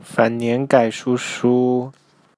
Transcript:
反年改书书。